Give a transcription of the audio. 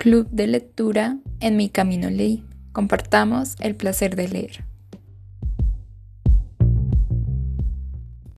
Club de lectura En mi camino leí. Compartamos el placer de leer.